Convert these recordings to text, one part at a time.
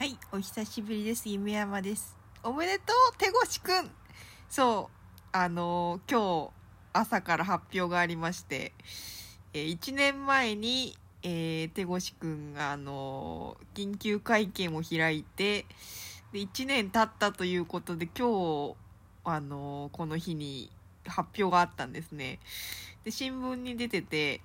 はい、お久しぶりです。夢山です。おめでとう、手越くん。そう、あのー今日朝から発表がありまして、えー1年前に、えー手越くんが、あのー緊急会見を開いて、で、1年経ったということで、今日、あのーこの日に発表があったんですね。で、新聞に出てて、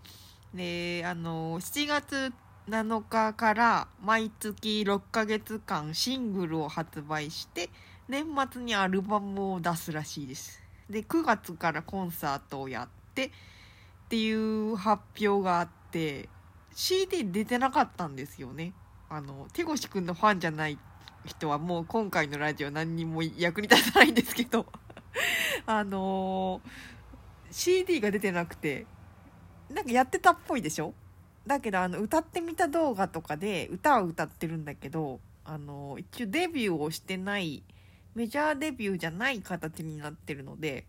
で、あのー7月7日から毎月6ヶ月間シングルを発売して年末にアルバムを出すらしいです。で9月からコンサートをやってっていう発表があって CD 出てなかったんですよね。あの手越くんのファンじゃない人はもう今回のラジオ何にも役に立たないんですけど。あのー CD が出てなくてなんかやってたっぽいでしょ？だけどあの歌ってみた動画とかで歌は歌ってるんだけどあの一応デビューをしてないメジャーデビューじゃない形になってるので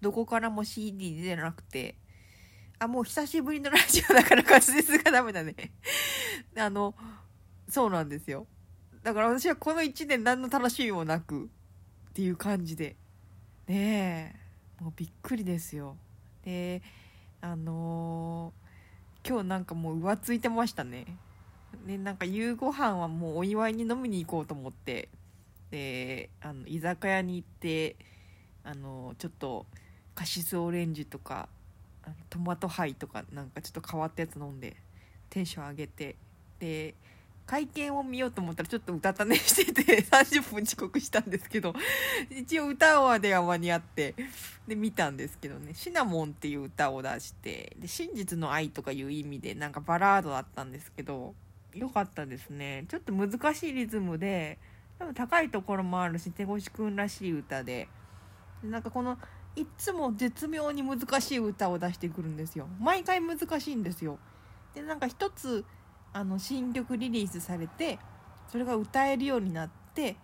どこからも CD 出てなくてあもう久しぶりのラジオだから滑舌がダメだね。あのそうなんですよ。だから私はこの1年何の楽しみもなくっていう感じで。ねえ。もうびっくりですよ。であのー今日なんかもう浮ついてましたね。でなんか夕ご飯はもうお祝いに飲みに行こうと思って。であの居酒屋に行ってあのちょっとカシスオレンジとかトマトハイとかなんかちょっと変わったやつ飲んでテンション上げて。で会見を見ようと思ったらちょっと歌た寝してて 30分遅刻したんですけど一応歌はでは間に合ってで見たんですけどね「シナモン」っていう歌を出してで真実の愛とかいう意味でなんかバラードだったんですけど良かったですね。ちょっと難しいリズムで多分高いところもあるし手越くんらしい歌で。でなんかこのいつも絶妙に難しい歌を出してくるんですよ。毎回難しいんですよ。でなんか一つあの新曲リリースされてそれが歌えるようになって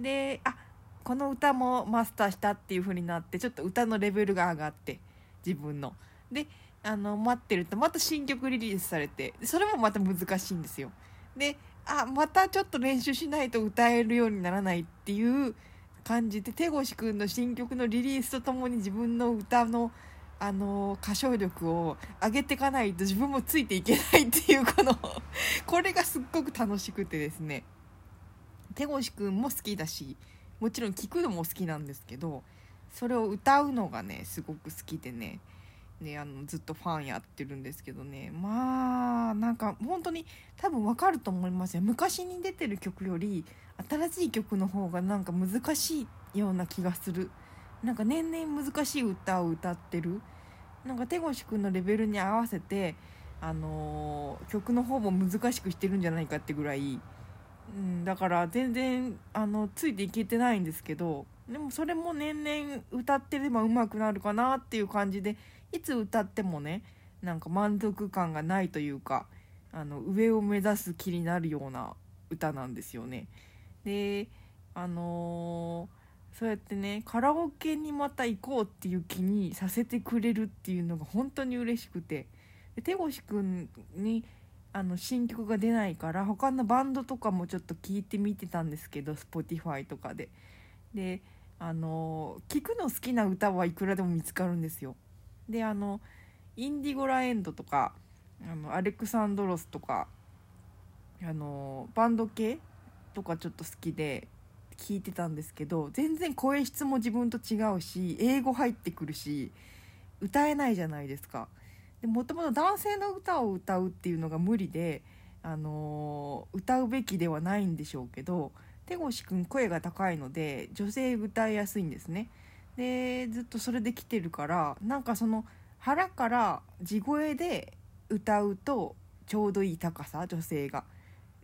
であこの歌もマスターしたっていう風になってちょっと歌のレベルが上がって自分の。であの待ってるとまた新曲リリースされてそれもまた難しいんですよ。であまたちょっと練習しないと歌えるようにならないっていう感じで手越くんの新曲のリリースとともに自分の歌のあの歌唱力を上げていかないと自分もついていけないっていうこの これがすっごく楽しくてですね。手越くんも好きだしもちろん聴くのも好きなんですけどそれを歌うのがねすごく好きでね。ねあのずっとファンやってるんですけどね。まあなんか本当に多分わかると思いますよ。昔に出てる曲より新しい曲の方がなんか難しいような気がする。なんか年々難しい歌を歌ってるなんか手越くんのレベルに合わせてあのー曲の方も難しくしてるんじゃないかってぐらいうん、だから全然あのついていけてないんですけどでもそれも年々歌ってれば上手くなるかなっていう感じでいつ歌ってもねなんか満足感がないというかあの上を目指す気になるような歌なんですよね。であのーそうやってねカラオケにまた行こうっていう気にさせてくれるっていうのが本当に嬉しくて。手越くんにあの新曲が出ないから他のバンドとかもちょっと聞いてみてたんですけど Spotify とかで。であの聞くの好きな歌はいくらでも見つかるんですよ。であのインディゴラエンドとかあのアレクサンドロスとかあのバンド系とかちょっと好きで。聞いてたんですけど全然声質も自分と違うし英語入ってくるし歌えないじゃないですか。でもともと男性の歌を歌うっていうのが無理で、あのー歌うべきではないんでしょうけど手越くん声が高いので女性歌いやすいんですね。でずっとそれで来てるからなんかその腹から地声で歌うとちょうどいい高さ女性が。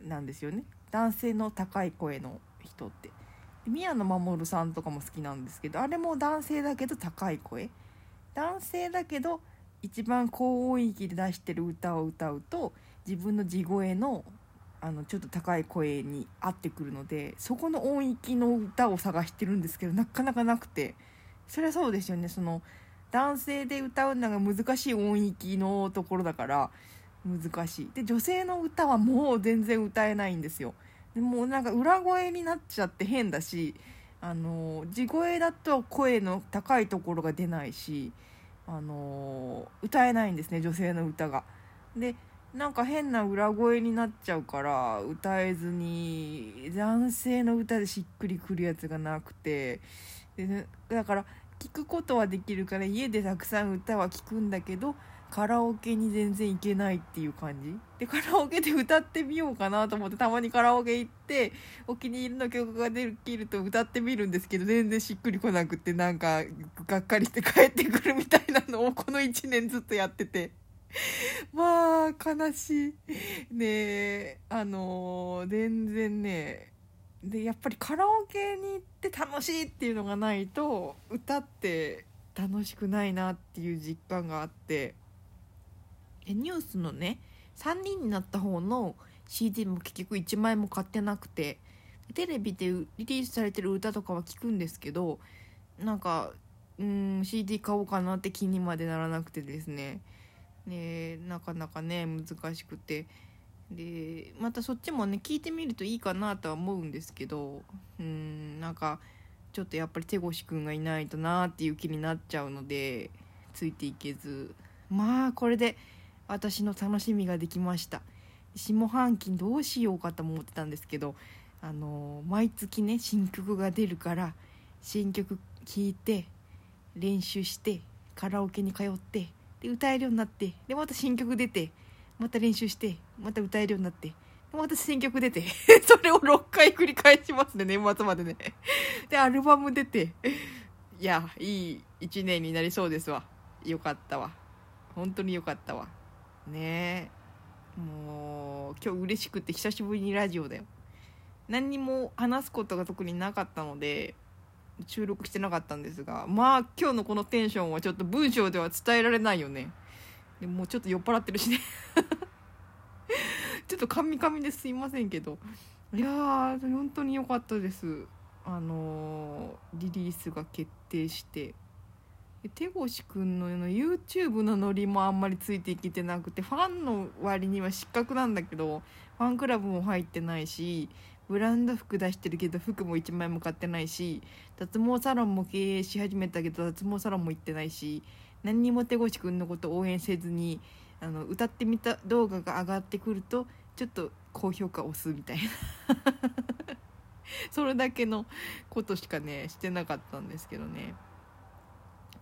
なんですよね。男性の高い声の人って。宮野真守さんとかも好きなんですけどあれも男性だけど高い声。男性だけど一番高音域で出してる歌を歌うと自分の地声のあのちょっと高い声に合ってくるのでそこの音域の歌を探してるんですけどなかなかなくて。それはそうですよね。その男性で歌うのが難しい音域のところだから難しい。で女性の歌はもう全然歌えないんですよ。でもなんか裏声になっちゃって変だしあの地声だと声の高いところが出ないしあの歌えないんですね女性の歌が。でなんか変な裏声になっちゃうから歌えずに男性の歌でしっくりくるやつがなくてでだから聞くことはできるから家でたくさん歌は聞くんだけどカラオケに全然行けないっていう感じ？でカラオケで歌ってみようかなと思ってたまにカラオケ行ってお気に入りの曲ができると歌ってみるんですけど全然しっくりこなくってなんかがっかりして帰ってくるみたいなのをこの1年ずっとやってて。まあ悲しい。ねあのー、全然ねでやっぱりカラオケに行って楽しいっていうのがないと歌って楽しくないなっていう実感があって。ニュースのね3人になった方の CD も結局1枚も買ってなくてテレビでリリースされてる歌とかは聞くんですけどなんかうん CD 買おうかなって気にまでならなくてですね。ねなかなかね難しくて。でまたそっちもね聞いてみるといいかなとは思うんですけどうんなんかちょっとやっぱり手越くんがいないとなっていう気になっちゃうのでついていけず。まあこれで私の楽しみができました。下半期どうしようかと思ってたんですけどあの毎月ね新曲が出るから新曲聴いて練習してカラオケに通ってで歌えるようになってでまた新曲出てまた練習してまた歌えるようになってまた新曲出て それを6回繰り返しますね年末までね。でアルバム出ていやいい1年になりそうですわ。よかったわ。本当によかったわ。ね。えもう今日嬉しくて久しぶりにラジオだよ。何にも話すことが特になかったので収録してなかったんですがまあ今日のこのテンションはちょっと文章では伝えられないよね。でもうちょっと酔っ払ってるしね。ちょっとカミカミですいませんけど。いやー本当に良かったです。あのー、リリースが決定して。手越くんの YouTube のノリもあんまりついていけてなくてファンの割には失格なんだけどファンクラブも入ってないしブランド服出してるけど服も1枚も買ってないし脱毛サロンも経営し始めたけど脱毛サロンも行ってないし何にも手越くんのこと応援せずにあの歌ってみた動画が上がってくるとちょっと高評価押すみたいな それだけのことしかねしてなかったんですけどね。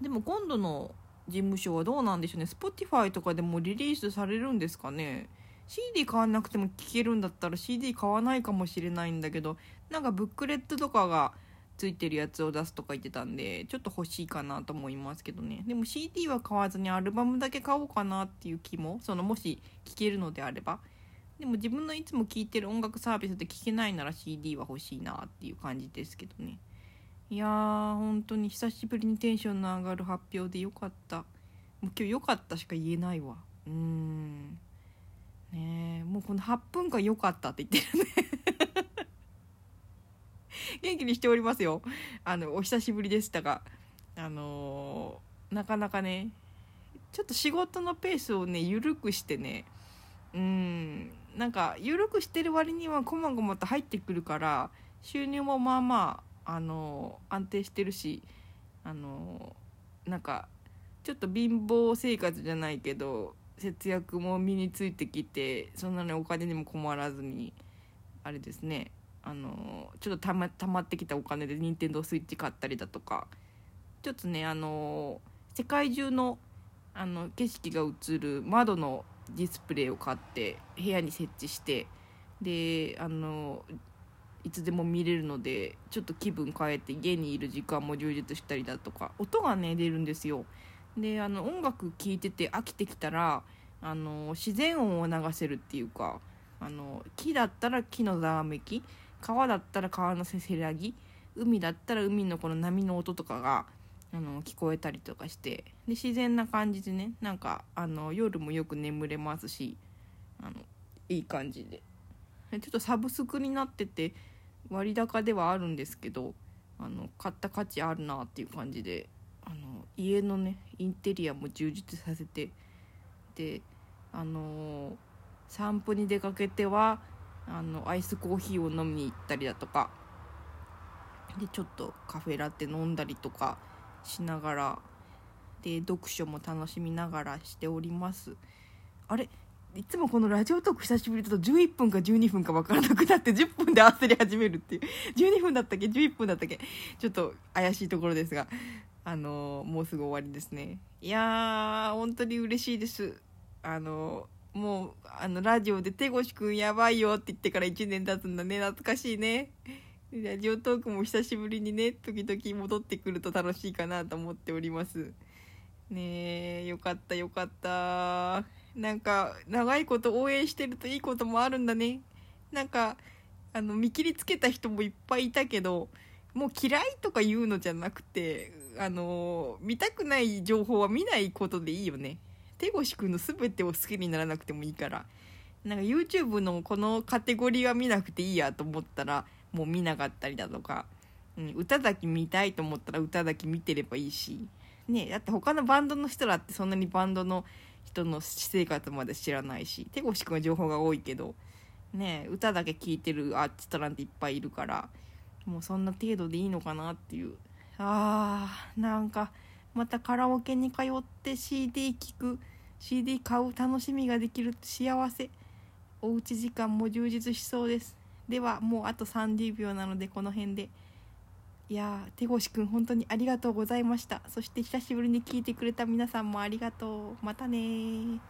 でも今度の事務所はどうなんでしょうね。Spotify とかでもリリースされるんですかね。CD 買わなくても聴けるんだったら CD 買わないかもしれないんだけどなんかブックレットとかがついてるやつを出すとか言ってたんでちょっと欲しいかなと思いますけどね。でも CD は買わずにアルバムだけ買おうかなっていう気もそのもし聴けるのであれば。でも自分のいつも聴いてる音楽サービスで聴けないなら CD は欲しいなっていう感じですけどね。いやー本当に久しぶりにテンションの上がる発表でよかった。もう今日良かったしか言えないわ。うん。ねえもうこの8分間良かったって言ってるね。元気にしておりますよ。あのお久しぶりでしたが。あのー、なかなかねちょっと仕事のペースをね緩くしてね。うん。なんか緩くしてる割にはこまごまと入ってくるから収入もまあまああの安定してるしあのなんかちょっと貧乏生活じゃないけど節約も身についてきてそんなにお金にも困らずにあれですねあのちょっとたまたまってきたお金で任天堂スイッチ買ったりだとかちょっとねあの世界中のあの景色が映る窓のディスプレイを買って部屋に設置してであのいつでも見れるのでちょっと気分変えて家にいる時間も充実したりだとか音がね出るんですよ。であの音楽聴いてて飽きてきたらあの自然音を流せるっていうかあの木だったら木のざわめき川だったら川のせせらぎ海だったら海のこの波の音とかがあの聞こえたりとかしてで自然な感じでねなんかあの夜もよく眠れますしあのいい感じで。ちょっとサブスクになってて割高ではあるんですけどあの買った価値あるなっていう感じであの家のねインテリアも充実させてであの散歩に出かけてはあのアイスコーヒーを飲みに行ったりだとかでちょっとカフェラテ飲んだりとかしながらで読書も楽しみながらしております。あれ？いつもこのラジオトーク久しぶりだと11分か12分か分からなくなって10分で焦り始めるっていう。12分だったっけ？11分だったっけ？ちょっと怪しいところですが。あのもうすぐ終わりですね。いやー本当に嬉しいです。あのもうあのラジオで「手越くんやばいよ」って言ってから1年経つんだね。懐かしいね。ラジオトークも久しぶりにね時々戻ってくると楽しいかなと思っております。ねえよかったよかった。なんか長いこと応援してるといいこともあるんだね。なんかあの見切りつけた人もいっぱいいたけどもう嫌いとか言うのじゃなくてあの見たくない情報は見ないことでいいよね。手越くんの全てを好きにならなくてもいいから。なんか YouTube のこのカテゴリーは見なくていいやと思ったらもう見なかったりだとか、うん、歌だけ見たいと思ったら歌だけ見てればいいし。ねだって他のバンドの人らってそんなにバンドの人の私生活まで知らないし手越くんは情報が多いけどね歌だけ聴いてるアーティストなんていっぱいいるからもうそんな程度でいいのかなっていう。あーなんかまたカラオケに通って CD 聴く CD 買う楽しみができる幸せ。おうち時間も充実しそうです。ではもうあと30秒なのでこの辺で。いやー手越くん本当にありがとうございました。そして久しぶりに聞いてくれた皆さんもありがとう。またね